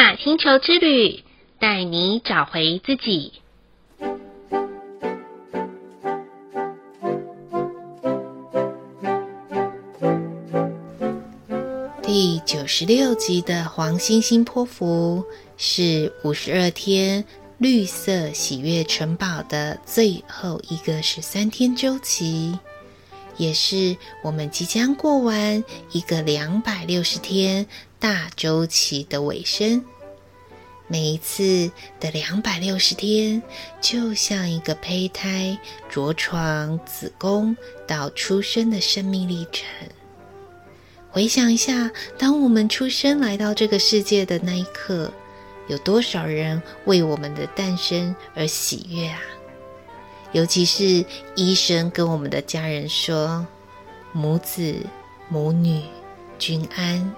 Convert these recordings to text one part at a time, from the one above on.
雅星球之旅，带你找回自己。第九十六集的黄星星波符是五十二天绿色喜悦城堡的最后一个十三天周期。也是我们即将过完一个两百六十天大周期的尾声。每一次的两百六十天，就像一个胚胎着床子宫到出生的生命历程。回想一下，当我们出生来到这个世界的那一刻，有多少人为我们的诞生而喜悦啊？尤其是医生跟我们的家人说：“母子母女均安，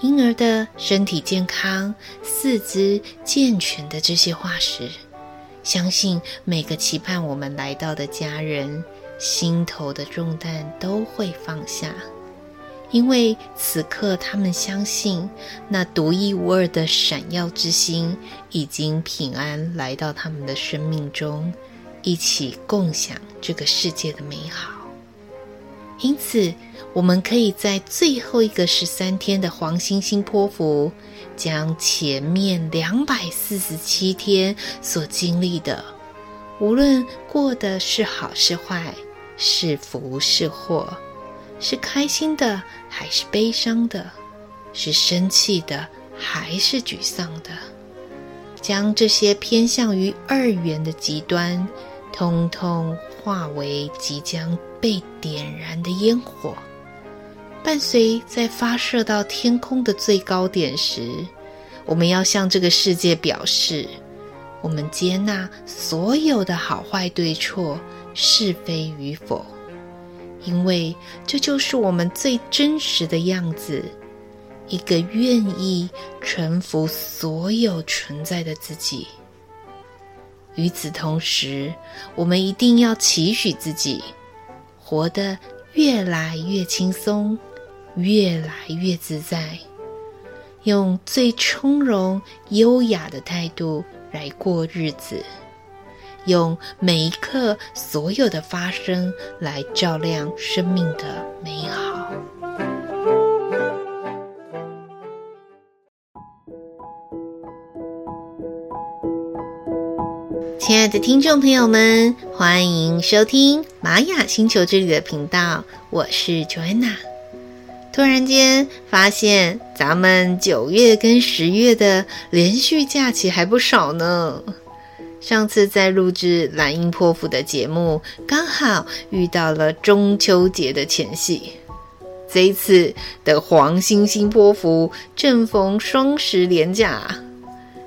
婴儿的身体健康、四肢健全的这些话时，相信每个期盼我们来到的家人，心头的重担都会放下，因为此刻他们相信那独一无二的闪耀之星已经平安来到他们的生命中。”一起共享这个世界的美好，因此，我们可以在最后一个十三天的黄星星波符，将前面两百四十七天所经历的，无论过的是好是坏，是福是祸，是开心的还是悲伤的，是生气的还是沮丧的，将这些偏向于二元的极端。通通化为即将被点燃的烟火，伴随在发射到天空的最高点时，我们要向这个世界表示，我们接纳所有的好坏对错、是非与否，因为这就是我们最真实的样子，一个愿意臣服所有存在的自己。与此同时，我们一定要期许自己活得越来越轻松，越来越自在，用最从容、优雅的态度来过日子，用每一刻所有的发生来照亮生命的美好。亲爱的听众朋友们，欢迎收听玛雅星球之旅的频道，我是 Joanna。突然间发现，咱们九月跟十月的连续假期还不少呢。上次在录制蓝鹰波符的节目，刚好遇到了中秋节的前夕。这一次的黄星星波符正逢双十连假。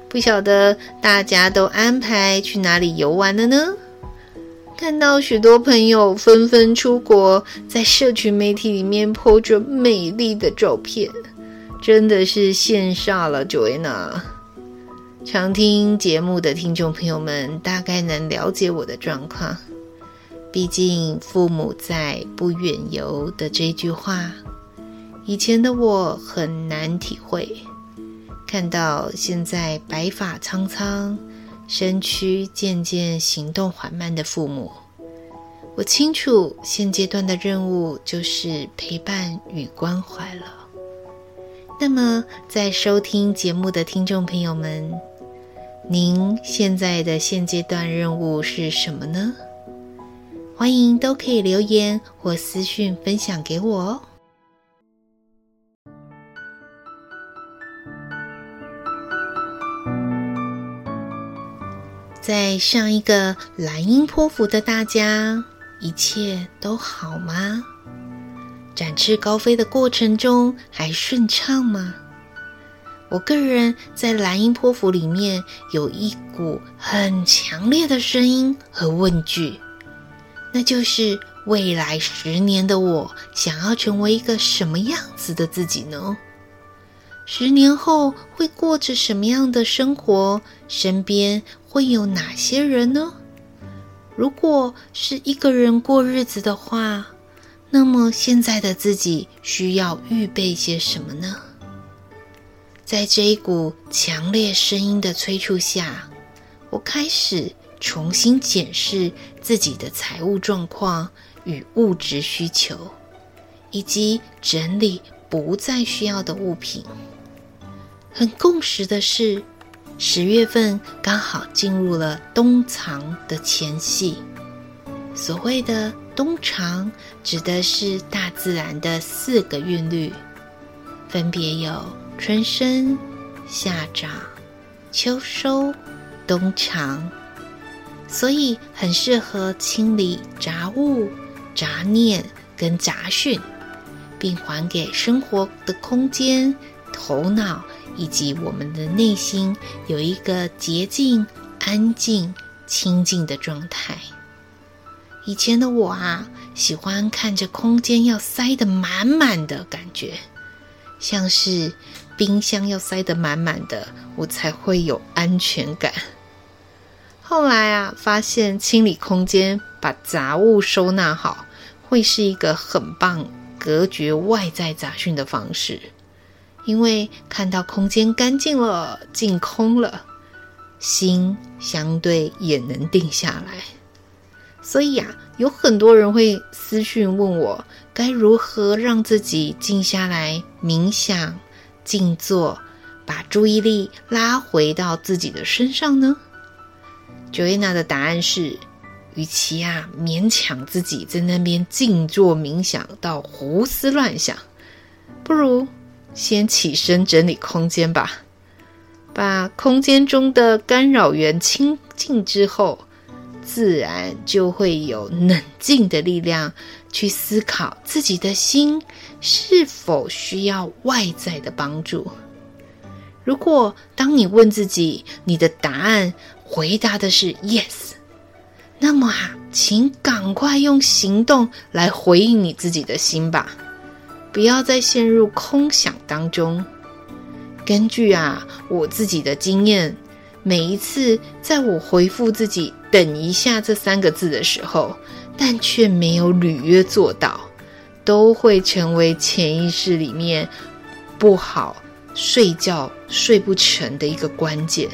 不晓得大家都安排去哪里游玩了呢？看到许多朋友纷纷出国，在社群媒体里面 po 着美丽的照片，真的是羡煞了 Joanna。常听节目的听众朋友们大概能了解我的状况，毕竟父母在，不远游的这句话，以前的我很难体会。看到现在白发苍苍、身躯渐渐行动缓慢的父母，我清楚现阶段的任务就是陪伴与关怀了。那么，在收听节目的听众朋友们，您现在的现阶段任务是什么呢？欢迎都可以留言或私讯分享给我哦。在上一个蓝鹰波符的大家，一切都好吗？展翅高飞的过程中还顺畅吗？我个人在蓝鹰波符里面有一股很强烈的声音和问句，那就是未来十年的我想要成为一个什么样子的自己呢？十年后会过着什么样的生活？身边会有哪些人呢？如果是一个人过日子的话，那么现在的自己需要预备些什么呢？在这一股强烈声音的催促下，我开始重新检视自己的财务状况与物质需求，以及整理不再需要的物品。很共识的是，十月份刚好进入了冬藏的前夕。所谓的冬藏，指的是大自然的四个韵律，分别有春生、夏长、秋收、冬藏，所以很适合清理杂物、杂念跟杂讯，并还给生活的空间、头脑。以及我们的内心有一个洁净、安静、清净的状态。以前的我啊，喜欢看着空间要塞得满满的感觉，像是冰箱要塞得满满的，我才会有安全感。后来啊，发现清理空间，把杂物收纳好，会是一个很棒隔绝外在杂讯的方式。因为看到空间干净了、净空了，心相对也能定下来。所以啊，有很多人会私讯问我，该如何让自己静下来冥想、静坐，把注意力拉回到自己的身上呢？Joanna 的答案是：与其啊勉强自己在那边静坐冥想到胡思乱想，不如。先起身整理空间吧，把空间中的干扰源清净之后，自然就会有冷静的力量去思考自己的心是否需要外在的帮助。如果当你问自己，你的答案回答的是 yes，那么啊，请赶快用行动来回应你自己的心吧。不要再陷入空想当中。根据啊我自己的经验，每一次在我回复自己“等一下”这三个字的时候，但却没有履约做到，都会成为潜意识里面不好睡觉睡不成的一个关键。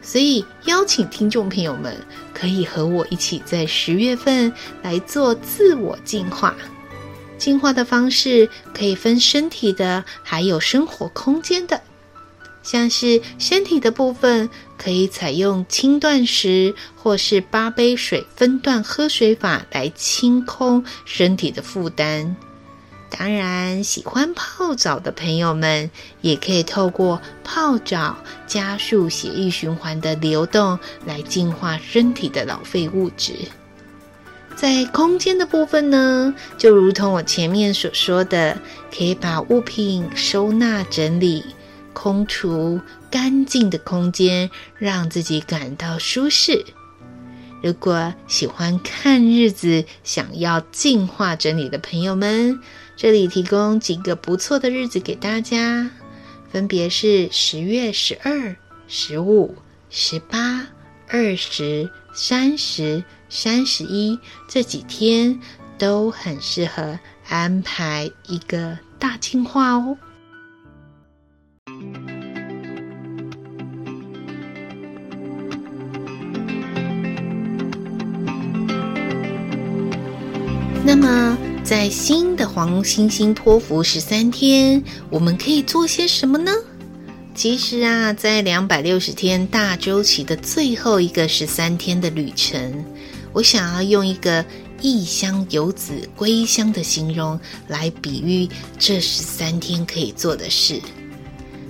所以，邀请听众朋友们可以和我一起在十月份来做自我净化。净化的方式可以分身体的，还有生活空间的。像是身体的部分，可以采用轻断食或是八杯水分段喝水法来清空身体的负担。当然，喜欢泡澡的朋友们，也可以透过泡澡加速血液循环的流动，来净化身体的老废物质。在空间的部分呢，就如同我前面所说的，可以把物品收纳整理、空除干净的空间，让自己感到舒适。如果喜欢看日子、想要净化整理的朋友们，这里提供几个不错的日子给大家，分别是十月十二、十五、十八、二十、三十。三十一这几天都很适合安排一个大净化哦。那么，在新的黄星星波符十三天，我们可以做些什么呢？其实啊，在两百六十天大周期的最后一个十三天的旅程。我想要用一个异乡游子归乡的形容来比喻这十三天可以做的事。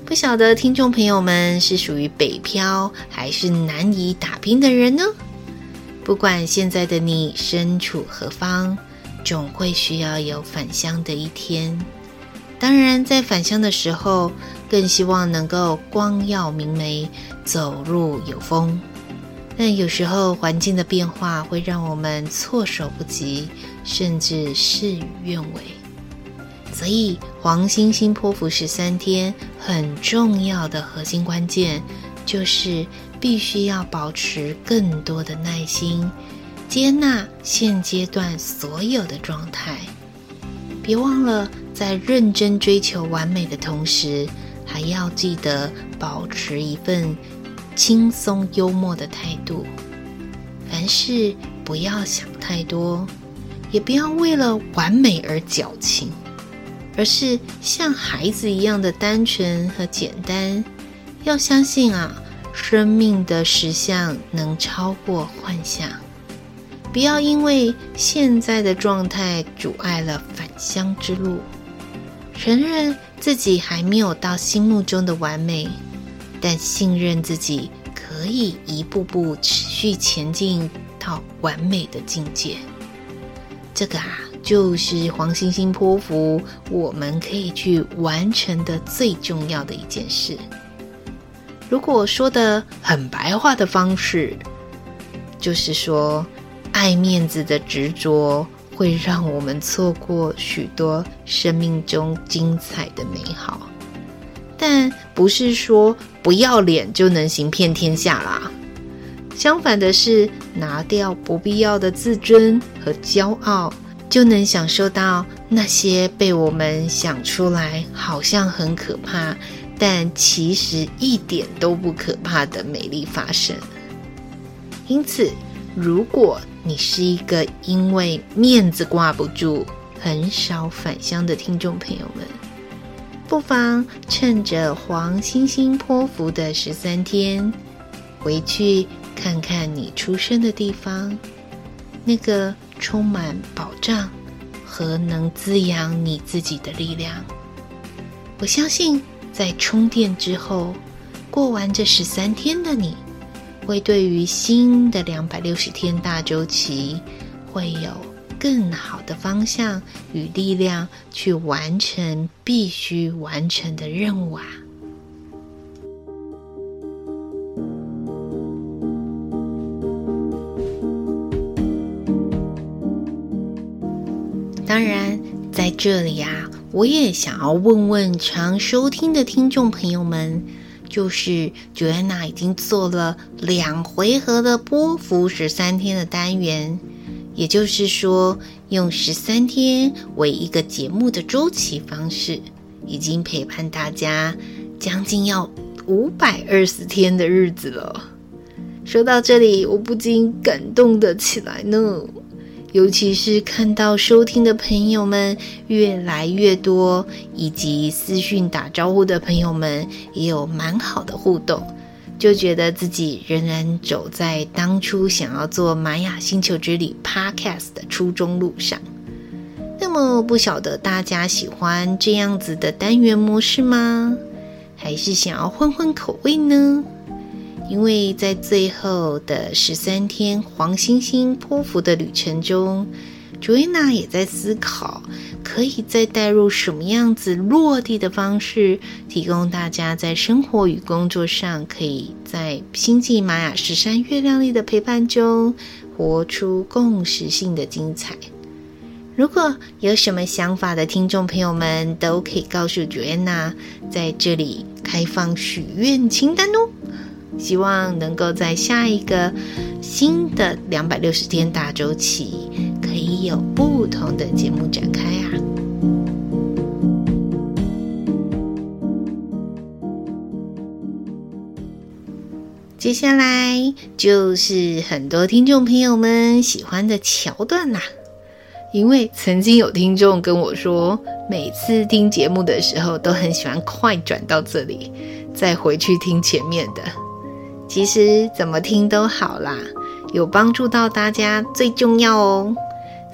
不晓得听众朋友们是属于北漂还是南移打拼的人呢？不管现在的你身处何方，总会需要有返乡的一天。当然，在返乡的时候，更希望能够光耀明媚，走路有风。但有时候环境的变化会让我们措手不及，甚至事与愿违。所以黄星星波符十三天很重要的核心关键，就是必须要保持更多的耐心，接纳现阶段所有的状态。别忘了，在认真追求完美的同时，还要记得保持一份轻松幽默的态度。凡事不要想太多，也不要为了完美而矫情，而是像孩子一样的单纯和简单。要相信啊，生命的实相能超过幻想。不要因为现在的状态阻碍了返乡之路。承认自己还没有到心目中的完美，但信任自己可以一步步持续前进到完美的境界。这个啊，就是黄星星波符我们可以去完成的最重要的一件事。如果说的很白话的方式，就是说，爱面子的执着。会让我们错过许多生命中精彩的美好，但不是说不要脸就能行遍天下啦。相反的是，拿掉不必要的自尊和骄傲，就能享受到那些被我们想出来好像很可怕，但其实一点都不可怕的美丽发生。因此，如果你是一个因为面子挂不住、很少返乡的听众朋友们，不妨趁着黄星星波符的十三天，回去看看你出生的地方，那个充满保障和能滋养你自己的力量。我相信，在充电之后，过完这十三天的你。会对于新的两百六十天大周期，会有更好的方向与力量去完成必须完成的任务啊！当然，在这里啊，我也想要问问常收听的听众朋友们。就是 Joanna 已经做了两回合的波幅十三天的单元，也就是说，用十三天为一个节目的周期方式，已经陪伴大家将近要五百二十天的日子了。说到这里，我不禁感动的起来呢。尤其是看到收听的朋友们越来越多，以及私讯打招呼的朋友们也有蛮好的互动，就觉得自己仍然走在当初想要做玛雅星球之旅 Podcast 的初衷路上。那么，不晓得大家喜欢这样子的单元模式吗？还是想要换换口味呢？因为在最后的十三天黄星星波符的旅程中，Joanna 也在思考，可以再带入什么样子落地的方式，提供大家在生活与工作上，可以在星际玛雅十三月亮历的陪伴中，活出共识性的精彩。如果有什么想法的听众朋友们，都可以告诉 Joanna，在这里开放许愿清单哦。希望能够在下一个新的两百六十天大周期，有不同的节目展开啊！接下来就是很多听众朋友们喜欢的桥段啦，因为曾经有听众跟我说，每次听节目的时候都很喜欢快转到这里，再回去听前面的。其实怎么听都好啦，有帮助到大家最重要哦。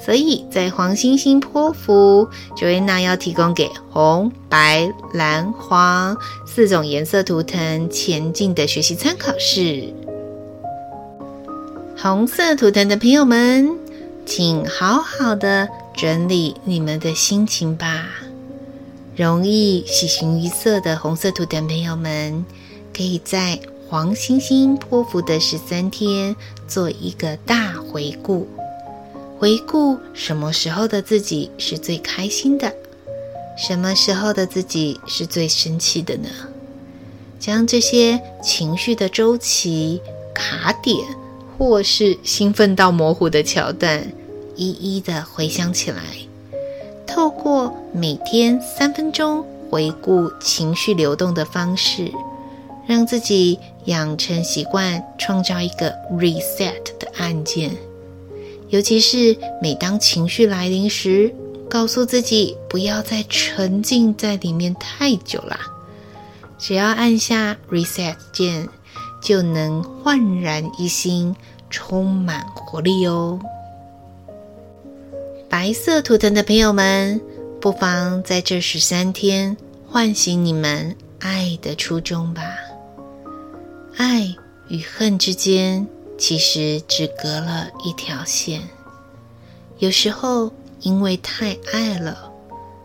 所以在黄星星波符，Joanna 要提供给红、白、蓝、黄四种颜色图腾前进的学习参考是：红色图腾的朋友们，请好好的整理你们的心情吧。容易喜形于色的红色图腾朋友们，可以在黄星星波符的十三天，做一个大回顾。回顾什么时候的自己是最开心的，什么时候的自己是最生气的呢？将这些情绪的周期、卡点，或是兴奋到模糊的桥段，一一的回想起来。透过每天三分钟回顾情绪流动的方式，让自己养成习惯，创造一个 reset 的按键。尤其是每当情绪来临时，告诉自己不要再沉浸在里面太久了。只要按下 reset 键，就能焕然一新，充满活力哦。白色图腾的朋友们，不妨在这十三天唤醒你们爱的初衷吧。爱与恨之间，其实只隔了一条线。有时候因为太爱了，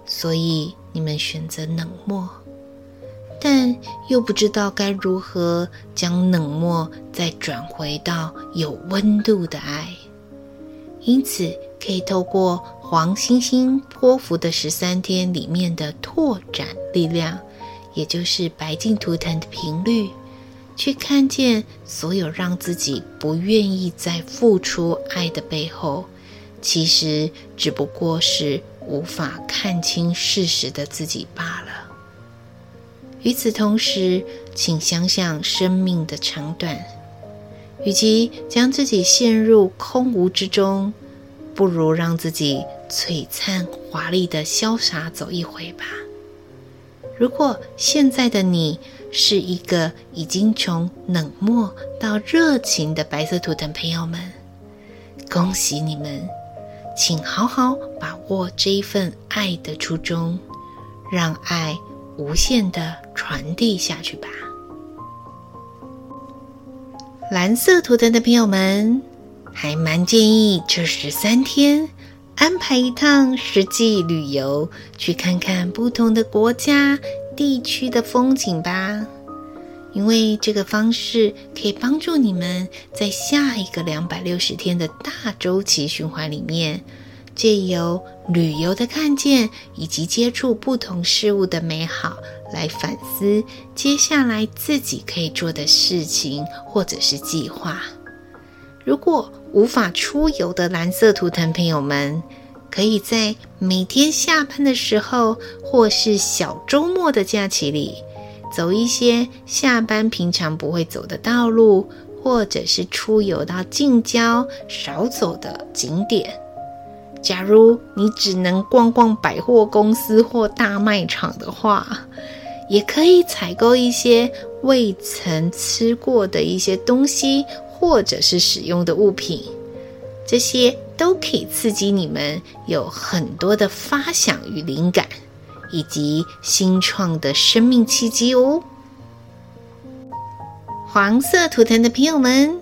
所以你们选择冷漠。但又不知道该如何将冷漠再转回到有温度的爱，因此可以透过黄星星波符的十三天里面的拓展力量，也就是白镜图腾的频率，去看见所有让自己不愿意再付出爱的背后，其实只不过是无法看清事实的自己罢了。与此同时，请想想生命的长短，与其将自己陷入空无之中，不如让自己璀璨华丽的潇洒走一回吧。如果现在的你是一个已经从冷漠到热情的白色图腾朋友们，恭喜你们，请好好把握这一份爱的初衷，让爱。无限的传递下去吧。蓝色图腾的朋友们，还蛮建议这十三天安排一趟实际旅游，去看看不同的国家、地区的风景吧。因为这个方式可以帮助你们在下一个两百六十天的大周期循环里面。借由旅游的看见以及接触不同事物的美好，来反思接下来自己可以做的事情或者是计划。如果无法出游的蓝色图腾朋友们，可以在每天下班的时候，或是小周末的假期里，走一些下班平常不会走的道路，或者是出游到近郊少走的景点。假如你只能逛逛百货公司或大卖场的话，也可以采购一些未曾吃过的一些东西，或者是使用的物品，这些都可以刺激你们有很多的发想与灵感，以及新创的生命契机哦。黄色图腾的朋友们，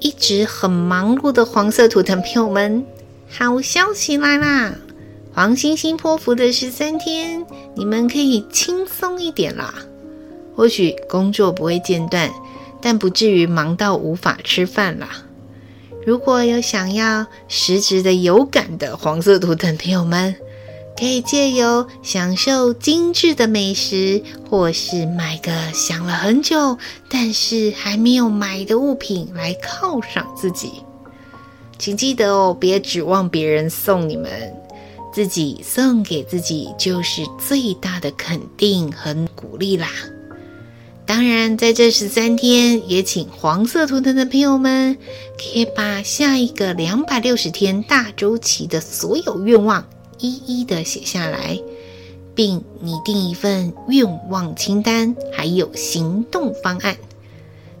一直很忙碌的黄色图腾朋友们。好消息来啦！黄星星波符的十三天，你们可以轻松一点啦。或许工作不会间断，但不至于忙到无法吃饭啦。如果有想要实质的有感的黄色图腾朋友们，可以借由享受精致的美食，或是买个想了很久但是还没有买的物品来犒赏自己。请记得哦，别指望别人送你们，自己送给自己就是最大的肯定和鼓励啦。当然，在这十三天，也请黄色图腾的朋友们，可以把下一个两百六十天大周期的所有愿望一一的写下来，并拟定一份愿望清单，还有行动方案。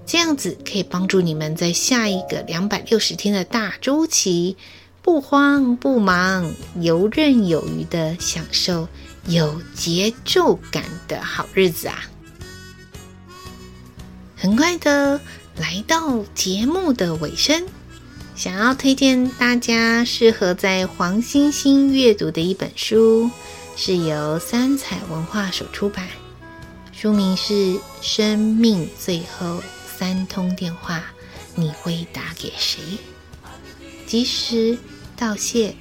这样子可以帮助你们在下一个两百六十天的大周期，不慌不忙、游刃有余的享受有节奏感的好日子啊！很快的来到节目的尾声，想要推荐大家适合在黄星星阅读的一本书，是由三彩文化所出版，书名是《生命最后》。三通电话，你会打给谁？及时道谢、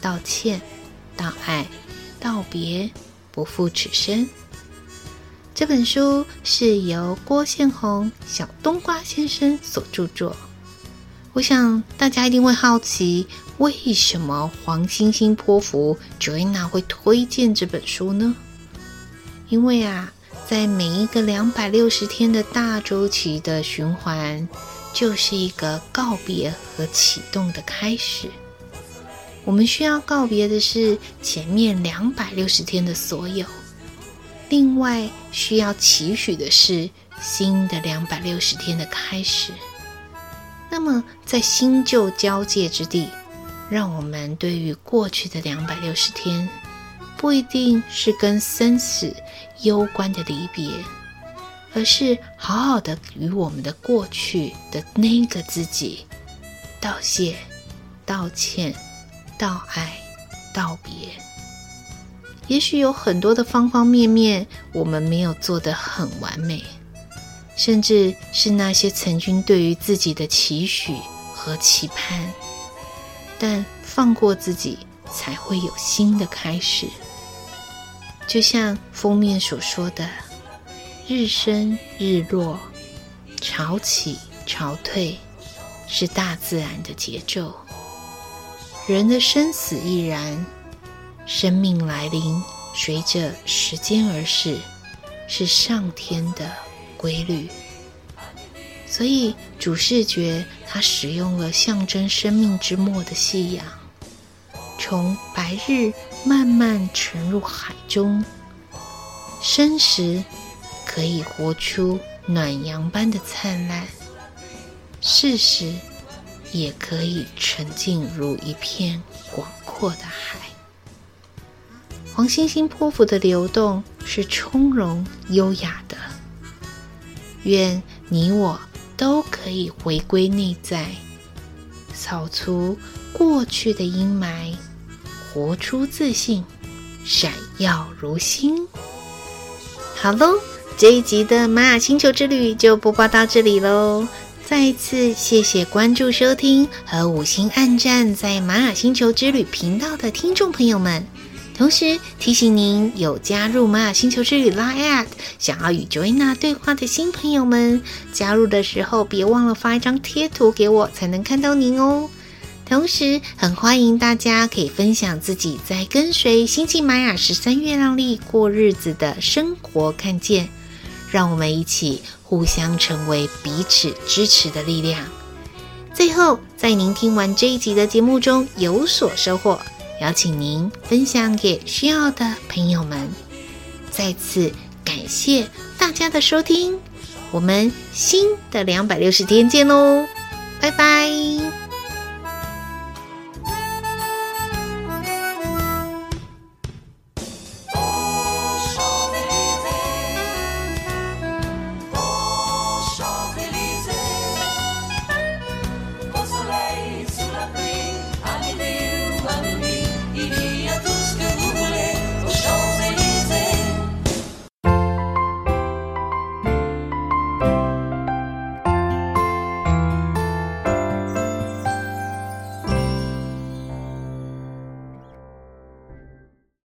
道歉、道爱、道别，不负此生。这本书是由郭宪宏小冬瓜先生所著作。我想大家一定会好奇，为什么黄星星波符 Joanna 会推荐这本书呢？因为啊，在每一个两百六十天的大周期的循环，就是一个告别和启动的开始。我们需要告别的是前面两百六十天的所有，另外需要期许的是新的两百六十天的开始。那么，在新旧交界之地，让我们对于过去的两百六十天，不一定是跟生死攸关的离别，而是好好的与我们的过去的那个自己道谢、道歉、道爱、道别。也许有很多的方方面面，我们没有做得很完美，甚至是那些曾经对于自己的期许和期盼，但放过自己，才会有新的开始。就像封面所说的，日升日落，潮起潮退，是大自然的节奏。人的生死亦然，生命来临随着时间而逝，是上天的规律。所以主视觉它使用了象征生命之末的夕阳。从白日慢慢沉入海中，生时可以活出暖阳般的灿烂，逝时也可以沉静如一片广阔的海。黄星星波符的流动是从容优雅的，愿你我都可以回归内在，扫除过去的阴霾。活出自信，闪耀如星。好喽，这一集的玛雅星球之旅就播报到这里喽。再一次谢谢关注、收听和五星按赞在玛雅星球之旅频道的听众朋友们。同时提醒您，有加入玛雅星球之旅 Line@ 想要与 Joanna 对话的新朋友们，加入的时候别忘了发一张贴图给我，才能看到您哦。同时，很欢迎大家可以分享自己在跟随星际玛雅十三月亮历过日子的生活看见，让我们一起互相成为彼此支持的力量。最后，在您听完这一集的节目中有所收获，邀请您分享给需要的朋友们。再次感谢大家的收听，我们新的两百六十天见喽，拜拜。